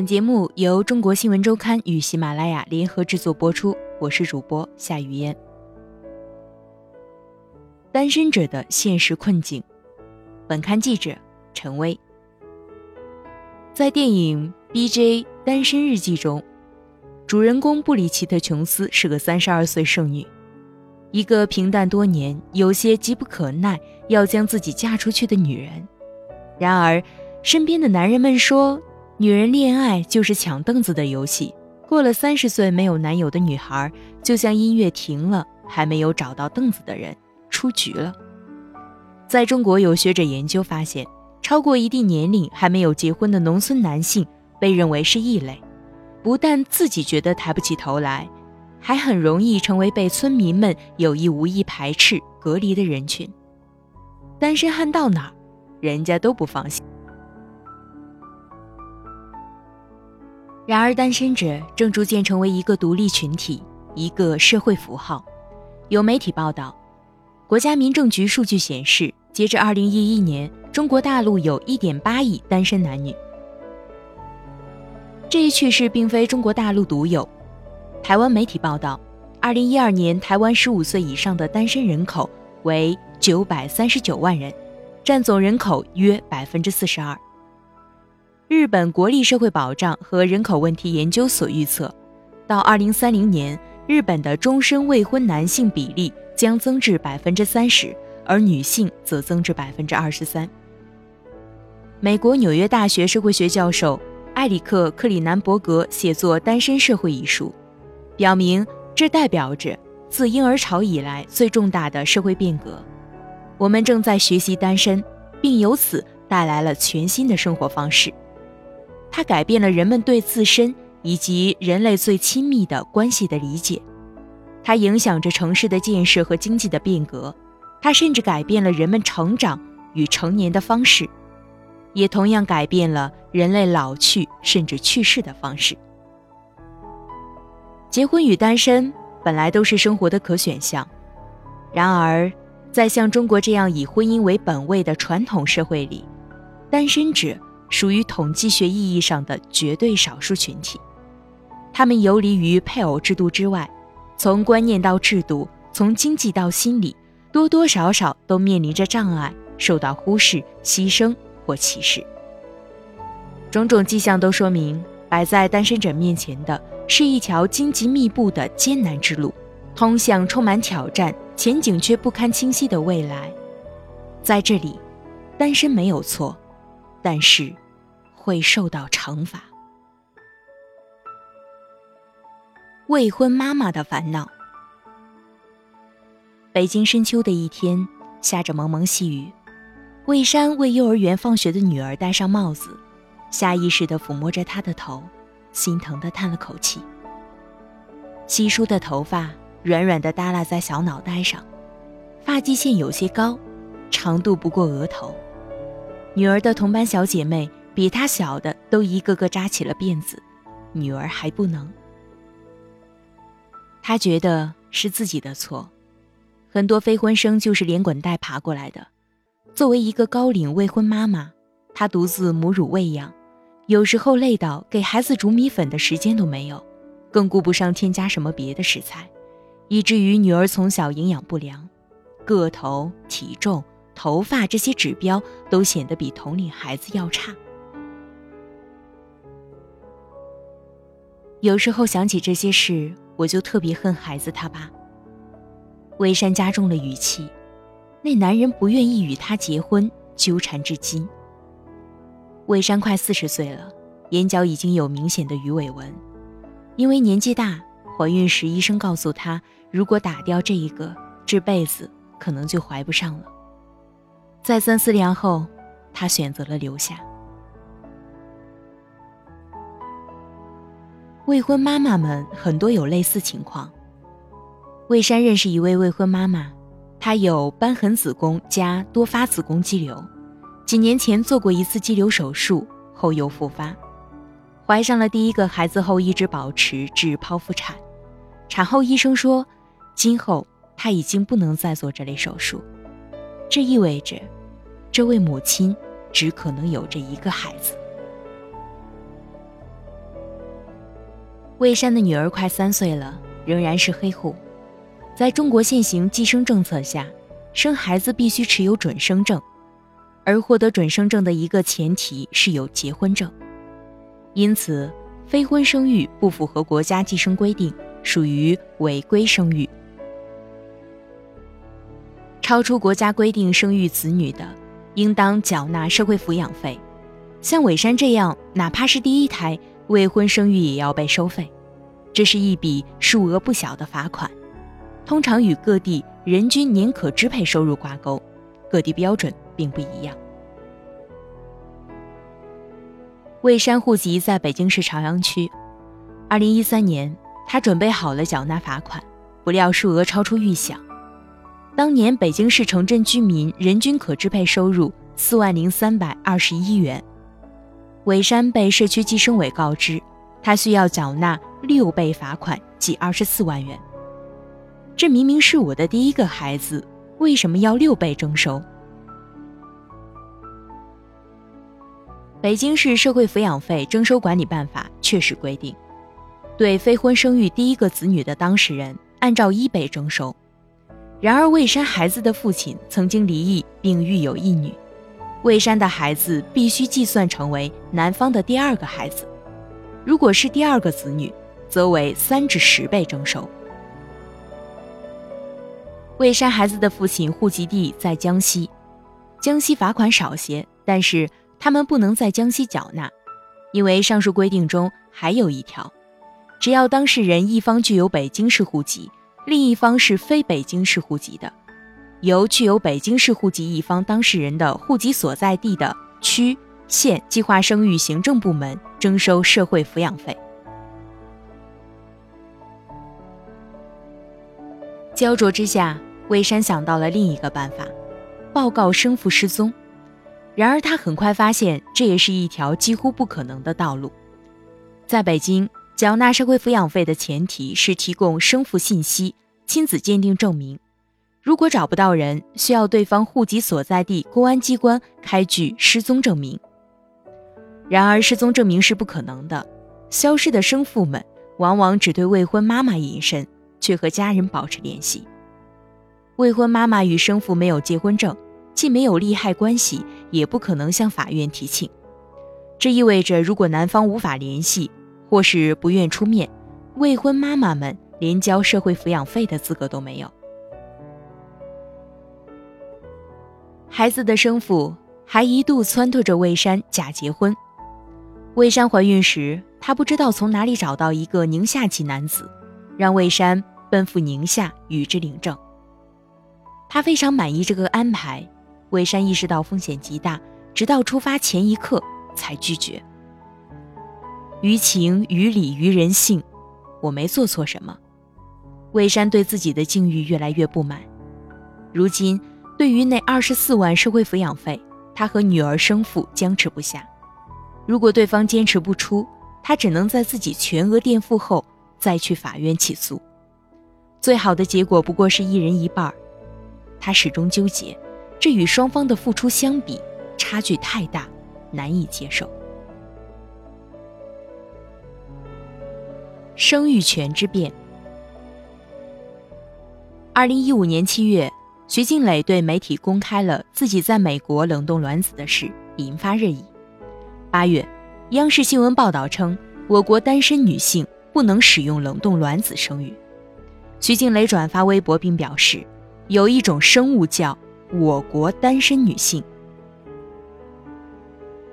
本节目由中国新闻周刊与喜马拉雅联合制作播出，我是主播夏雨嫣。单身者的现实困境，本刊记者陈薇。在电影《B.J. 单身日记》中，主人公布里奇特·琼斯是个三十二岁剩女，一个平淡多年、有些急不可耐要将自己嫁出去的女人。然而，身边的男人们说。女人恋爱就是抢凳子的游戏。过了三十岁没有男友的女孩，就像音乐停了，还没有找到凳子的人出局了。在中国，有学者研究发现，超过一定年龄还没有结婚的农村男性被认为是异类，不但自己觉得抬不起头来，还很容易成为被村民们有意无意排斥、隔离的人群。单身汉到哪儿，人家都不放心。然而，单身者正逐渐成为一个独立群体，一个社会符号。有媒体报道，国家民政局数据显示，截至2011年，中国大陆有1.8亿单身男女。这一趋势并非中国大陆独有。台湾媒体报道，2012年台湾15岁以上的单身人口为939万人，占总人口约42%。日本国立社会保障和人口问题研究所预测，到二零三零年，日本的终身未婚男性比例将增至百分之三十，而女性则增至百分之二十三。美国纽约大学社会学教授埃里克·克里南伯格写作《单身社会》一书，表明这代表着自婴儿潮以来最重大的社会变革。我们正在学习单身，并由此带来了全新的生活方式。它改变了人们对自身以及人类最亲密的关系的理解，它影响着城市的建设和经济的变革，它甚至改变了人们成长与成年的方式，也同样改变了人类老去甚至去世的方式。结婚与单身本来都是生活的可选项，然而，在像中国这样以婚姻为本位的传统社会里，单身者。属于统计学意义上的绝对少数群体，他们游离于配偶制度之外，从观念到制度，从经济到心理，多多少少都面临着障碍，受到忽视、牺牲或歧视。种种迹象都说明，摆在单身者面前的是一条荆棘密布的艰难之路，通向充满挑战、前景却不堪清晰的未来。在这里，单身没有错。但是，会受到惩罚。未婚妈妈的烦恼。北京深秋的一天，下着蒙蒙细雨。魏山为幼儿园放学的女儿戴上帽子，下意识地抚摸着她的头，心疼地叹了口气。稀疏的头发软软地耷拉在小脑袋上，发际线有些高，长度不过额头。女儿的同班小姐妹比她小的都一个个扎起了辫子，女儿还不能。她觉得是自己的错，很多非婚生就是连滚带爬过来的。作为一个高龄未婚妈妈，她独自母乳喂养，有时候累到给孩子煮米粉的时间都没有，更顾不上添加什么别的食材，以至于女儿从小营养不良，个头、体重。头发这些指标都显得比同龄孩子要差。有时候想起这些事，我就特别恨孩子他爸。魏山加重了语气，那男人不愿意与她结婚，纠缠至今。魏山快四十岁了，眼角已经有明显的鱼尾纹，因为年纪大，怀孕时医生告诉她，如果打掉这一个，这辈子可能就怀不上了。再三思量后，他选择了留下。未婚妈妈们很多有类似情况。魏山认识一位未婚妈妈，她有瘢痕子宫加多发子宫肌瘤，几年前做过一次肌瘤手术后又复发，怀上了第一个孩子后一直保持至剖腹产。产后医生说，今后她已经不能再做这类手术。这意味着，这位母亲只可能有着一个孩子。魏山的女儿快三岁了，仍然是黑户。在中国现行计生政策下，生孩子必须持有准生证，而获得准生证的一个前提是有结婚证。因此，非婚生育不符合国家计生规定，属于违规生育。超出国家规定生育子女的，应当缴纳社会抚养费。像伟山这样，哪怕是第一胎未婚生育也要被收费，这是一笔数额不小的罚款。通常与各地人均年可支配收入挂钩，各地标准并不一样。魏山户籍在北京市朝阳区。二零一三年，他准备好了缴纳罚款，不料数额超出预想。当年北京市城镇居民人均可支配收入四万零三百二十一元，魏山被社区计生委告知，他需要缴纳六倍罚款，即二十四万元。这明明是我的第一个孩子，为什么要六倍征收？北京市社会抚养费征收管理办法确实规定，对非婚生育第一个子女的当事人按照一倍征收。然而，魏山孩子的父亲曾经离异并育有一女，魏山的孩子必须计算成为男方的第二个孩子。如果是第二个子女，则为三至十倍征收。魏山孩子的父亲户籍地在江西，江西罚款少些，但是他们不能在江西缴纳，因为上述规定中还有一条：只要当事人一方具有北京市户籍，另一方是非北京市户籍的，由具有北京市户籍一方当事人的户籍所在地的区县计划生育行政部门征收社会抚养费。焦灼之下。魏山想到了另一个办法，报告生父失踪。然而他很快发现，这也是一条几乎不可能的道路。在北京，缴纳社会抚养费的前提是提供生父信息、亲子鉴定证明。如果找不到人，需要对方户籍所在地公安机关开具失踪证明。然而，失踪证明是不可能的。消失的生父们往往只对未婚妈妈隐身，却和家人保持联系。未婚妈妈与生父没有结婚证，既没有利害关系，也不可能向法院提请。这意味着，如果男方无法联系，或是不愿出面，未婚妈妈们连交社会抚养费的资格都没有。孩子的生父还一度撺掇着魏山假结婚。魏山怀孕时，他不知道从哪里找到一个宁夏籍男子，让魏山奔赴宁夏与之领证。他非常满意这个安排，魏山意识到风险极大，直到出发前一刻才拒绝。于情于理于人性，我没做错什么。魏山对自己的境遇越来越不满。如今，对于那二十四万社会抚养费，他和女儿生父僵持不下。如果对方坚持不出，他只能在自己全额垫付后再去法院起诉。最好的结果不过是一人一半。他始终纠结，这与双方的付出相比，差距太大，难以接受。生育权之变。二零一五年七月，徐静蕾对媒体公开了自己在美国冷冻卵子的事，引发热议。八月，央视新闻报道称，我国单身女性不能使用冷冻卵子生育。徐静蕾转发微博并表示。有一种生物叫“我国单身女性”。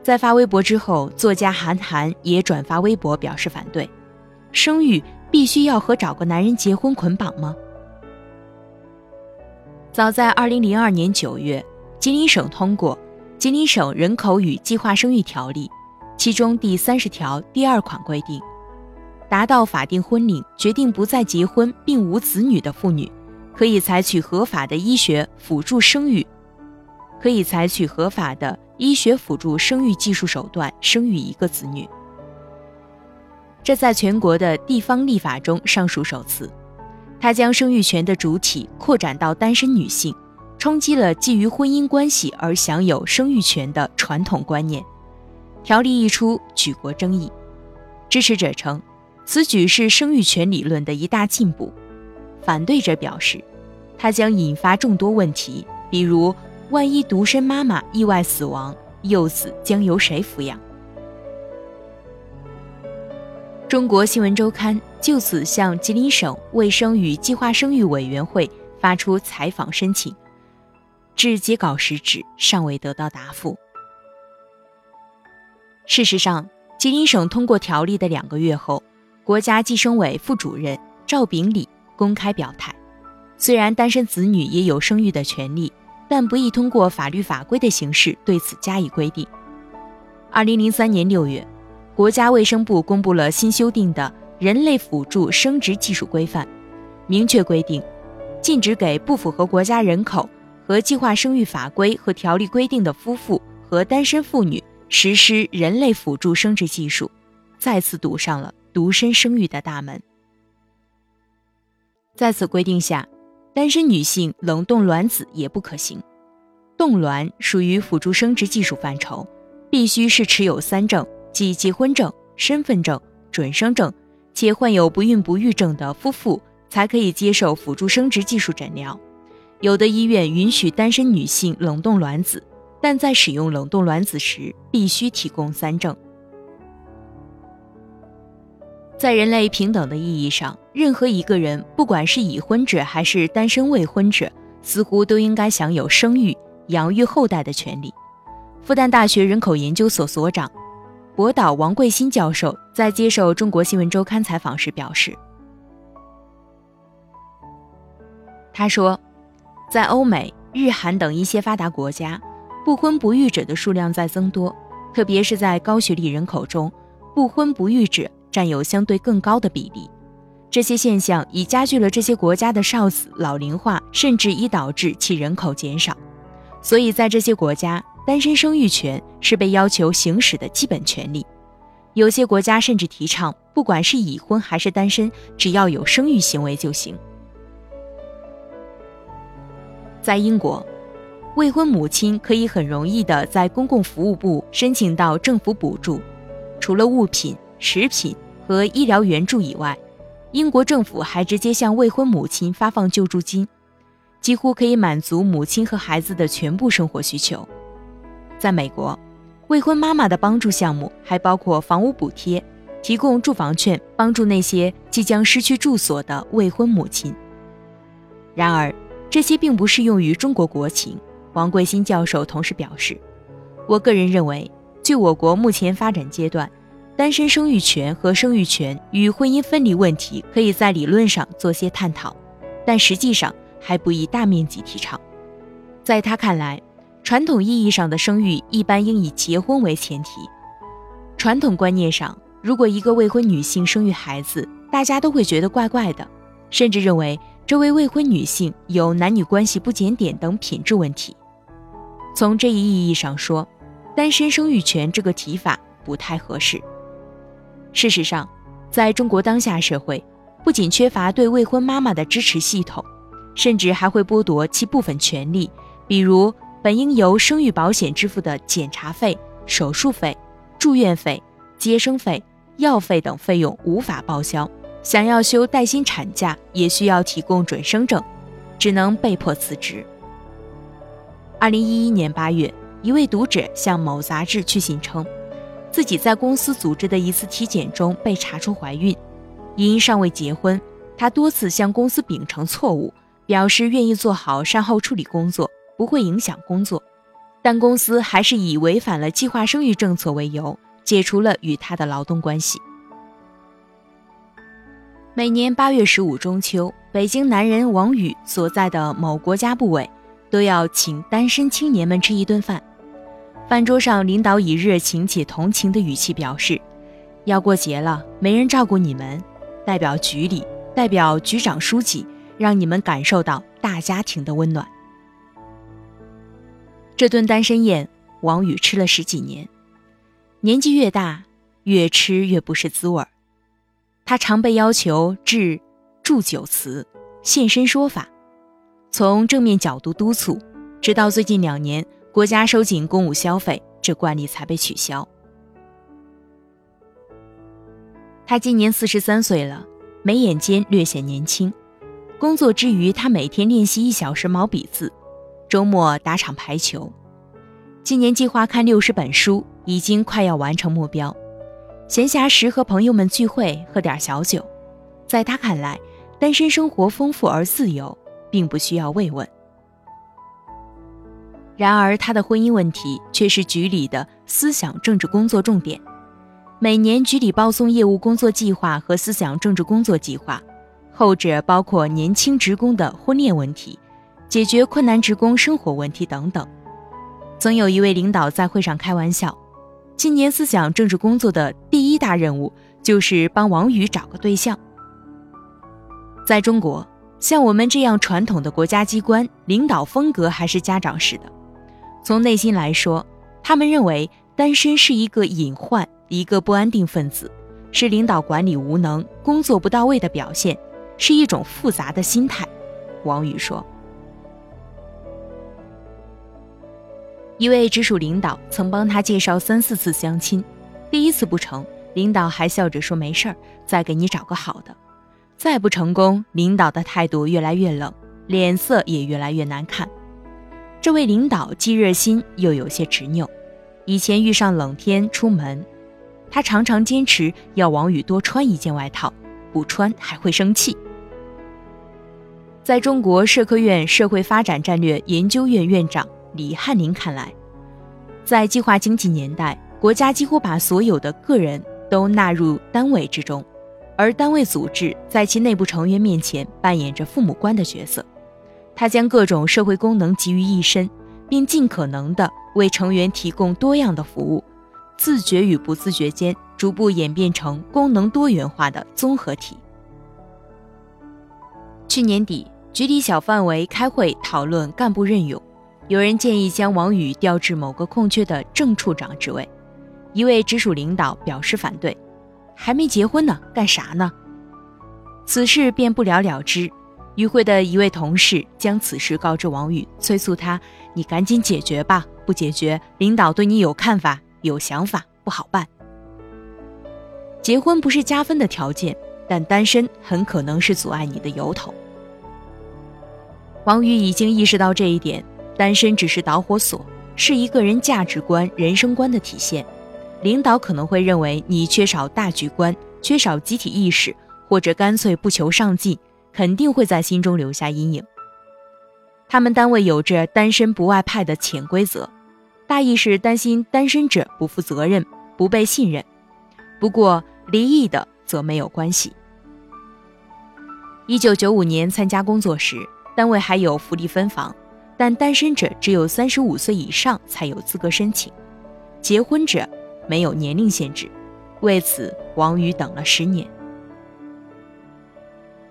在发微博之后，作家韩寒也转发微博表示反对：生育必须要和找个男人结婚捆绑吗？早在二零零二年九月，吉林省通过《吉林省人口与计划生育条例》，其中第三十条第二款规定，达到法定婚龄、决定不再结婚并无子女的妇女。可以采取合法的医学辅助生育，可以采取合法的医学辅助生育技术手段生育一个子女。这在全国的地方立法中尚属首次。它将生育权的主体扩展到单身女性，冲击了基于婚姻关系而享有生育权的传统观念。条例一出，举国争议。支持者称，此举是生育权理论的一大进步。反对者表示，它将引发众多问题，比如万一独身妈妈意外死亡，幼子将由谁抚养？中国新闻周刊就此向吉林省卫生与计划生育委员会发出采访申请，至截稿时止尚未得到答复。事实上，吉林省通过条例的两个月后，国家计生委副主任赵炳礼公开表态，虽然单身子女也有生育的权利，但不宜通过法律法规的形式对此加以规定。二零零三年六月。国家卫生部公布了新修订的《人类辅助生殖技术规范》，明确规定，禁止给不符合国家人口和计划生育法规和条例规定的夫妇和单身妇女实施人类辅助生殖技术，再次堵上了独身生育的大门。在此规定下，单身女性冷冻卵子也不可行。冻卵属于辅助生殖技术范畴，必须是持有三证。即结婚证、身份证、准生证，且患有不孕不育症的夫妇才可以接受辅助生殖技术诊疗。有的医院允许单身女性冷冻卵子，但在使用冷冻卵子时必须提供三证。在人类平等的意义上，任何一个人，不管是已婚者还是单身未婚者，似乎都应该享有生育、养育后代的权利。复旦大学人口研究所所长。博导王贵新教授在接受《中国新闻周刊》采访时表示：“他说，在欧美、日韩等一些发达国家，不婚不育者的数量在增多，特别是在高学历人口中，不婚不育者占有相对更高的比例。这些现象已加剧了这些国家的少子老龄化，甚至已导致其人口减少。所以在这些国家。”单身生育权是被要求行使的基本权利，有些国家甚至提倡，不管是已婚还是单身，只要有生育行为就行。在英国，未婚母亲可以很容易的在公共服务部申请到政府补助，除了物品、食品和医疗援助以外，英国政府还直接向未婚母亲发放救助金，几乎可以满足母亲和孩子的全部生活需求。在美国，未婚妈妈的帮助项目还包括房屋补贴、提供住房券，帮助那些即将失去住所的未婚母亲。然而，这些并不适用于中国国情。王贵新教授同时表示：“我个人认为，据我国目前发展阶段，单身生育权和生育权与婚姻分离问题可以在理论上做些探讨，但实际上还不宜大面积提倡。”在他看来。传统意义上的生育一般应以结婚为前提。传统观念上，如果一个未婚女性生育孩子，大家都会觉得怪怪的，甚至认为这位未婚女性有男女关系不检点等品质问题。从这一意义上说，单身生育权这个提法不太合适。事实上，在中国当下社会，不仅缺乏对未婚妈妈的支持系统，甚至还会剥夺其部分权利，比如。本应由生育保险支付的检查费、手术费、住院费、接生费、药费等费用无法报销，想要休带薪产假也需要提供准生证，只能被迫辞职。二零一一年八月，一位读者向某杂志去信称，自己在公司组织的一次体检中被查出怀孕，因尚未结婚，她多次向公司秉承错误，表示愿意做好善后处理工作。不会影响工作，但公司还是以违反了计划生育政策为由，解除了与他的劳动关系。每年八月十五中秋，北京男人王宇所在的某国家部委都要请单身青年们吃一顿饭。饭桌上，领导以热情且同情的语气表示：“要过节了，没人照顾你们，代表局里，代表局长书记，让你们感受到大家庭的温暖。”这顿单身宴，王宇吃了十几年，年纪越大，越吃越不是滋味儿。他常被要求致祝酒词，现身说法，从正面角度督促，直到最近两年国家收紧公务消费，这惯例才被取消。他今年四十三岁了，眉眼间略显年轻。工作之余，他每天练习一小时毛笔字，周末打场排球。今年计划看六十本书，已经快要完成目标。闲暇时和朋友们聚会，喝点小酒。在他看来，单身生活丰富而自由，并不需要慰问。然而，他的婚姻问题却是局里的思想政治工作重点。每年局里报送业务工作计划和思想政治工作计划，后者包括年轻职工的婚恋问题、解决困难职工生活问题等等。曾有一位领导在会上开玩笑：“今年思想政治工作的第一大任务就是帮王宇找个对象。”在中国，像我们这样传统的国家机关，领导风格还是家长式的。从内心来说，他们认为单身是一个隐患。一个不安定分子，是领导管理无能、工作不到位的表现，是一种复杂的心态。王宇说：“一位直属领导曾帮他介绍三四次相亲，第一次不成，领导还笑着说没事儿，再给你找个好的。再不成功，领导的态度越来越冷，脸色也越来越难看。这位领导既热心又有些执拗，以前遇上冷天出门。”他常常坚持要王宇多穿一件外套，不穿还会生气。在中国社科院社会发展战略研究院院长李翰林看来，在计划经济年代，国家几乎把所有的个人都纳入单位之中，而单位组织在其内部成员面前扮演着父母官的角色。他将各种社会功能集于一身，并尽可能的为成员提供多样的服务。自觉与不自觉间，逐步演变成功能多元化的综合体。去年底，局里小范围开会讨论干部任用，有人建议将王宇调至某个空缺的正处长职位，一位直属领导表示反对：“还没结婚呢，干啥呢？”此事便不了了之。与会的一位同事将此事告知王宇，催促他：“你赶紧解决吧，不解决，领导对你有看法。”有想法不好办。结婚不是加分的条件，但单身很可能是阻碍你的由头。王宇已经意识到这一点，单身只是导火索，是一个人价值观、人生观的体现。领导可能会认为你缺少大局观，缺少集体意识，或者干脆不求上进，肯定会在心中留下阴影。他们单位有着“单身不外派”的潜规则。大意是担心单身者不负责任、不被信任，不过离异的则没有关系。一九九五年参加工作时，单位还有福利分房，但单身者只有三十五岁以上才有资格申请，结婚者没有年龄限制。为此，王宇等了十年。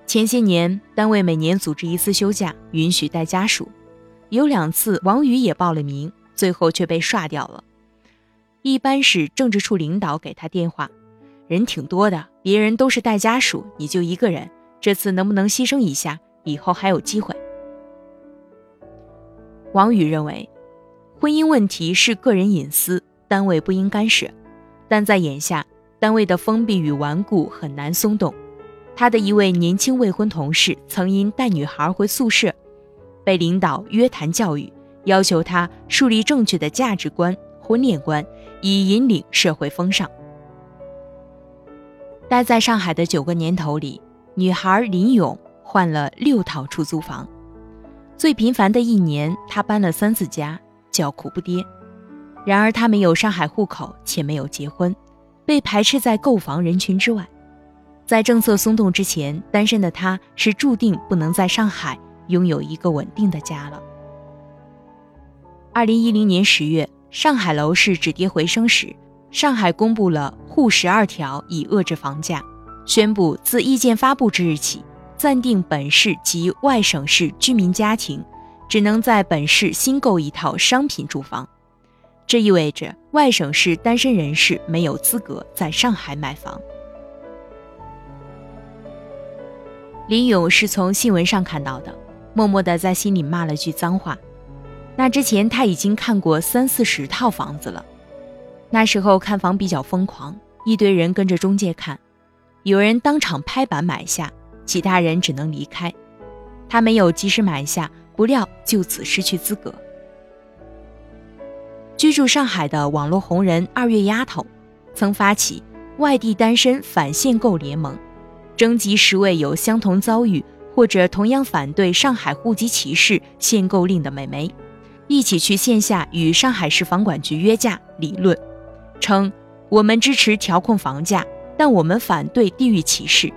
前些年，单位每年组织一次休假，允许带家属，有两次王宇也报了名。最后却被刷掉了。一般是政治处领导给他电话，人挺多的，别人都是带家属，你就一个人，这次能不能牺牲一下？以后还有机会。王宇认为，婚姻问题是个人隐私，单位不应干涉。但在眼下，单位的封闭与顽固很难松动。他的一位年轻未婚同事曾因带女孩回宿舍，被领导约谈教育。要求他树立正确的价值观、婚恋观，以引领社会风尚。待在上海的九个年头里，女孩林勇换了六套出租房，最频繁的一年，他搬了三次家，叫苦不迭。然而，他没有上海户口，且没有结婚，被排斥在购房人群之外。在政策松动之前，单身的他是注定不能在上海拥有一个稳定的家了。二零一零年十月，上海楼市止跌回升时，上海公布了“沪十二条”以遏制房价，宣布自意见发布之日起，暂定本市及外省市居民家庭只能在本市新购一套商品住房。这意味着外省市单身人士没有资格在上海买房。林勇是从新闻上看到的，默默地在心里骂了句脏话。那之前他已经看过三四十套房子了，那时候看房比较疯狂，一堆人跟着中介看，有人当场拍板买下，其他人只能离开。他没有及时买下，不料就此失去资格。居住上海的网络红人二月丫头，曾发起外地单身反限购联盟，征集十位有相同遭遇或者同样反对上海户籍歧视限购令的美眉，一起去线下与上海市房管局约架理论，称我们支持调控房价，但我们反对地域歧视，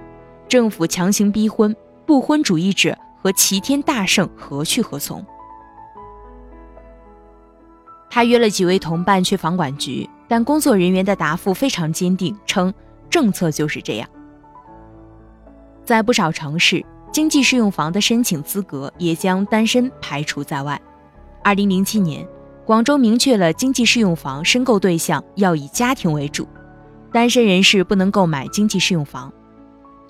政府强行逼婚，不婚主义者和齐天大圣何去何从？他约了几位同伴去房管局，但工作人员的答复非常坚定，称政策就是这样。在不少城市，经济适用房的申请资格也将单身排除在外。二零零七年，广州明确了经济适用房申购对象要以家庭为主，单身人士不能购买经济适用房。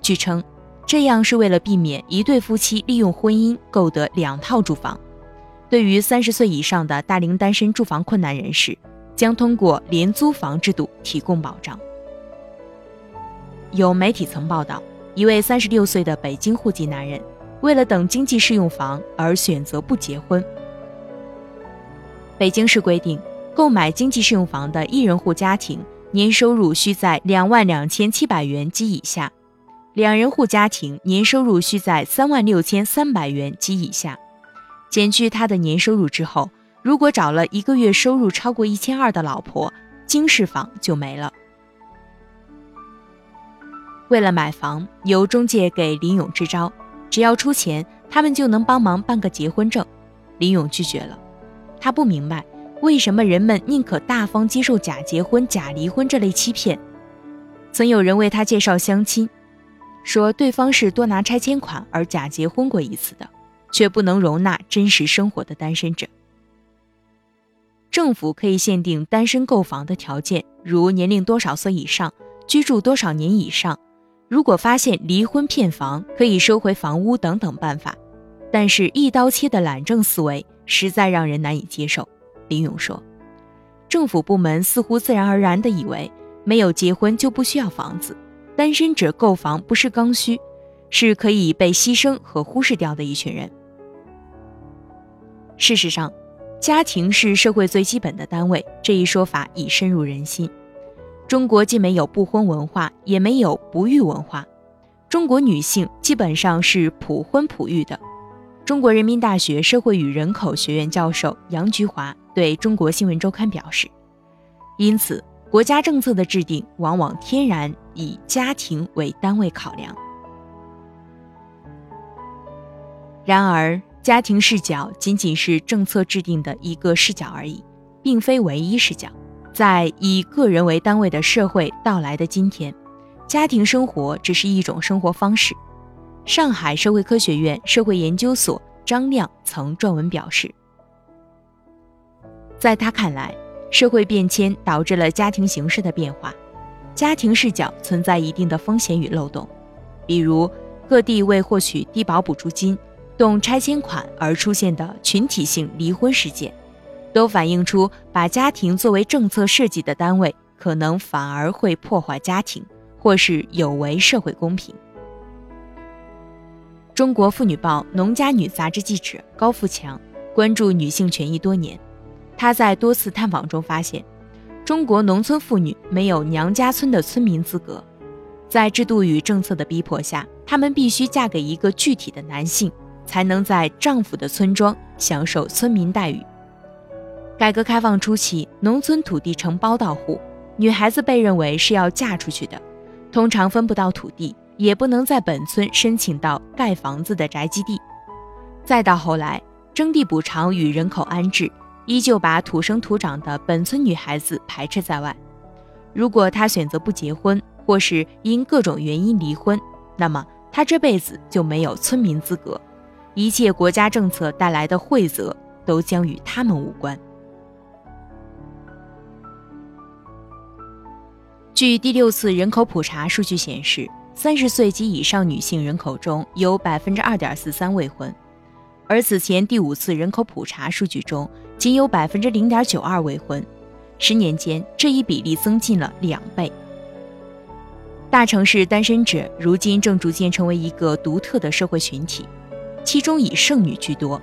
据称，这样是为了避免一对夫妻利用婚姻购得两套住房。对于三十岁以上的大龄单身住房困难人士，将通过廉租房制度提供保障。有媒体曾报道，一位三十六岁的北京户籍男人，为了等经济适用房而选择不结婚。北京市规定，购买经济适用房的一人户家庭年收入需在两万两千七百元及以下，两人户家庭年收入需在三万六千三百元及以下。减去他的年收入之后，如果找了一个月收入超过一千二的老婆，经适房就没了。为了买房，由中介给林勇支招，只要出钱，他们就能帮忙办个结婚证。林勇拒绝了，他不明白为什么人们宁可大方接受假结婚、假离婚这类欺骗。曾有人为他介绍相亲，说对方是多拿拆迁款而假结婚过一次的。却不能容纳真实生活的单身者。政府可以限定单身购房的条件，如年龄多少岁以上，居住多少年以上。如果发现离婚骗房，可以收回房屋等等办法。但是，一刀切的懒政思维实在让人难以接受。林勇说：“政府部门似乎自然而然地以为，没有结婚就不需要房子，单身者购房不是刚需，是可以被牺牲和忽视掉的一群人。”事实上，家庭是社会最基本的单位，这一说法已深入人心。中国既没有不婚文化，也没有不育文化。中国女性基本上是普婚普育的。中国人民大学社会与人口学院教授杨菊华对中国新闻周刊表示：“因此，国家政策的制定往往天然以家庭为单位考量。”然而。家庭视角仅仅是政策制定的一个视角而已，并非唯一视角。在以个人为单位的社会到来的今天，家庭生活只是一种生活方式。上海社会科学院社会研究所张亮曾撰文表示，在他看来，社会变迁导致了家庭形式的变化，家庭视角存在一定的风险与漏洞，比如各地为获取低保补助金。动拆迁款而出现的群体性离婚事件，都反映出把家庭作为政策设计的单位，可能反而会破坏家庭，或是有违社会公平。中国妇女报农家女杂志记者高富强关注女性权益多年，他在多次探访中发现，中国农村妇女没有娘家村的村民资格，在制度与政策的逼迫下，她们必须嫁给一个具体的男性。才能在丈夫的村庄享受村民待遇。改革开放初期，农村土地呈包到户，女孩子被认为是要嫁出去的，通常分不到土地，也不能在本村申请到盖房子的宅基地。再到后来，征地补偿与人口安置，依旧把土生土长的本村女孩子排斥在外。如果她选择不结婚，或是因各种原因离婚，那么她这辈子就没有村民资格。一切国家政策带来的惠泽都将与他们无关。据第六次人口普查数据显示，三十岁及以上女性人口中有百分之二点四三未婚，而此前第五次人口普查数据中仅有百分之零点九二未婚。十年间，这一比例增进了两倍。大城市单身者如今正逐渐成为一个独特的社会群体，其中以剩女居多。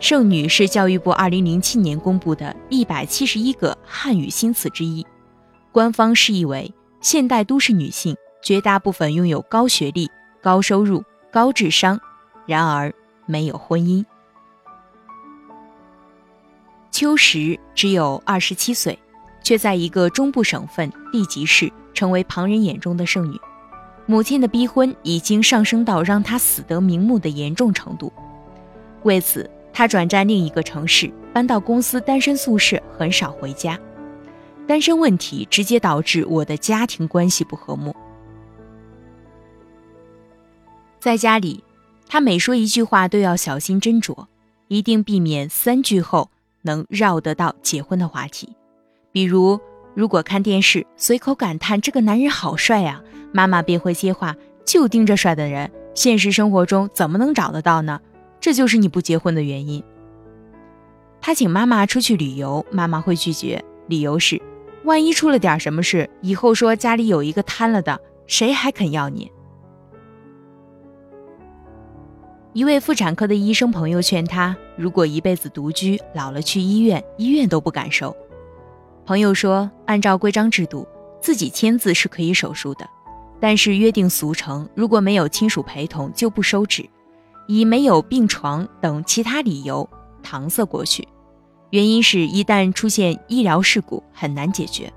剩女是教育部2007年公布的171个汉语新词之一，官方释义为现代都市女性，绝大部分拥有高学历、高收入、高智商，然而没有婚姻。秋实只有27岁，却在一个中部省份地级市。成为旁人眼中的剩女，母亲的逼婚已经上升到让她死得瞑目的严重程度。为此，她转战另一个城市，搬到公司单身宿舍，很少回家。单身问题直接导致我的家庭关系不和睦。在家里，他每说一句话都要小心斟酌，一定避免三句后能绕得到结婚的话题，比如。如果看电视随口感叹这个男人好帅呀，妈妈便会接话：“就盯着帅的人，现实生活中怎么能找得到呢？这就是你不结婚的原因。”他请妈妈出去旅游，妈妈会拒绝，理由是：万一出了点什么事，以后说家里有一个瘫了的，谁还肯要你？一位妇产科的医生朋友劝他：如果一辈子独居，老了去医院，医院都不敢收。朋友说，按照规章制度，自己签字是可以手术的，但是约定俗成，如果没有亲属陪同就不收纸，以没有病床等其他理由搪塞过去。原因是，一旦出现医疗事故，很难解决。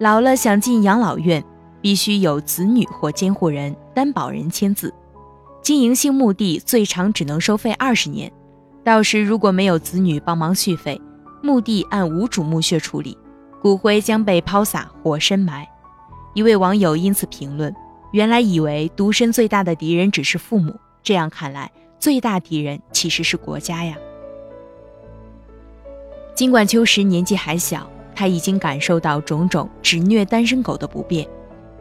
老了想进养老院，必须有子女或监护人、担保人签字，经营性墓地最长只能收费二十年，到时如果没有子女帮忙续费。墓地按无主墓穴处理，骨灰将被抛洒或深埋。一位网友因此评论：“原来以为独身最大的敌人只是父母，这样看来，最大敌人其实是国家呀。”尽管秋实年纪还小，他已经感受到种种只虐单身狗的不便，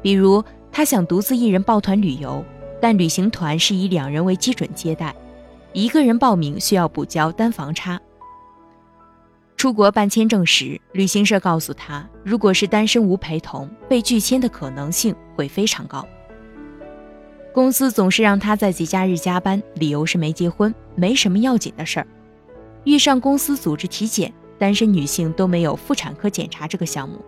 比如他想独自一人抱团旅游，但旅行团是以两人为基准接待，一个人报名需要补交单房差。出国办签证时，旅行社告诉他，如果是单身无陪同，被拒签的可能性会非常高。公司总是让他在节假日加班，理由是没结婚，没什么要紧的事儿。遇上公司组织体检，单身女性都没有妇产科检查这个项目，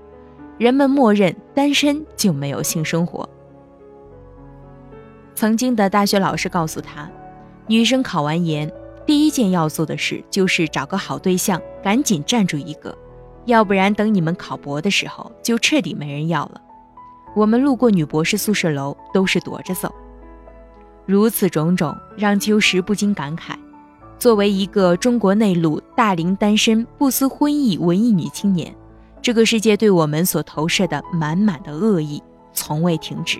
人们默认单身就没有性生活。曾经的大学老师告诉他，女生考完研。第一件要做的事就是找个好对象，赶紧站住一个，要不然等你们考博的时候就彻底没人要了。我们路过女博士宿舍楼都是躲着走。如此种种，让秋实不禁感慨：作为一个中国内陆大龄单身、不思婚意文艺女青年，这个世界对我们所投射的满满的恶意从未停止。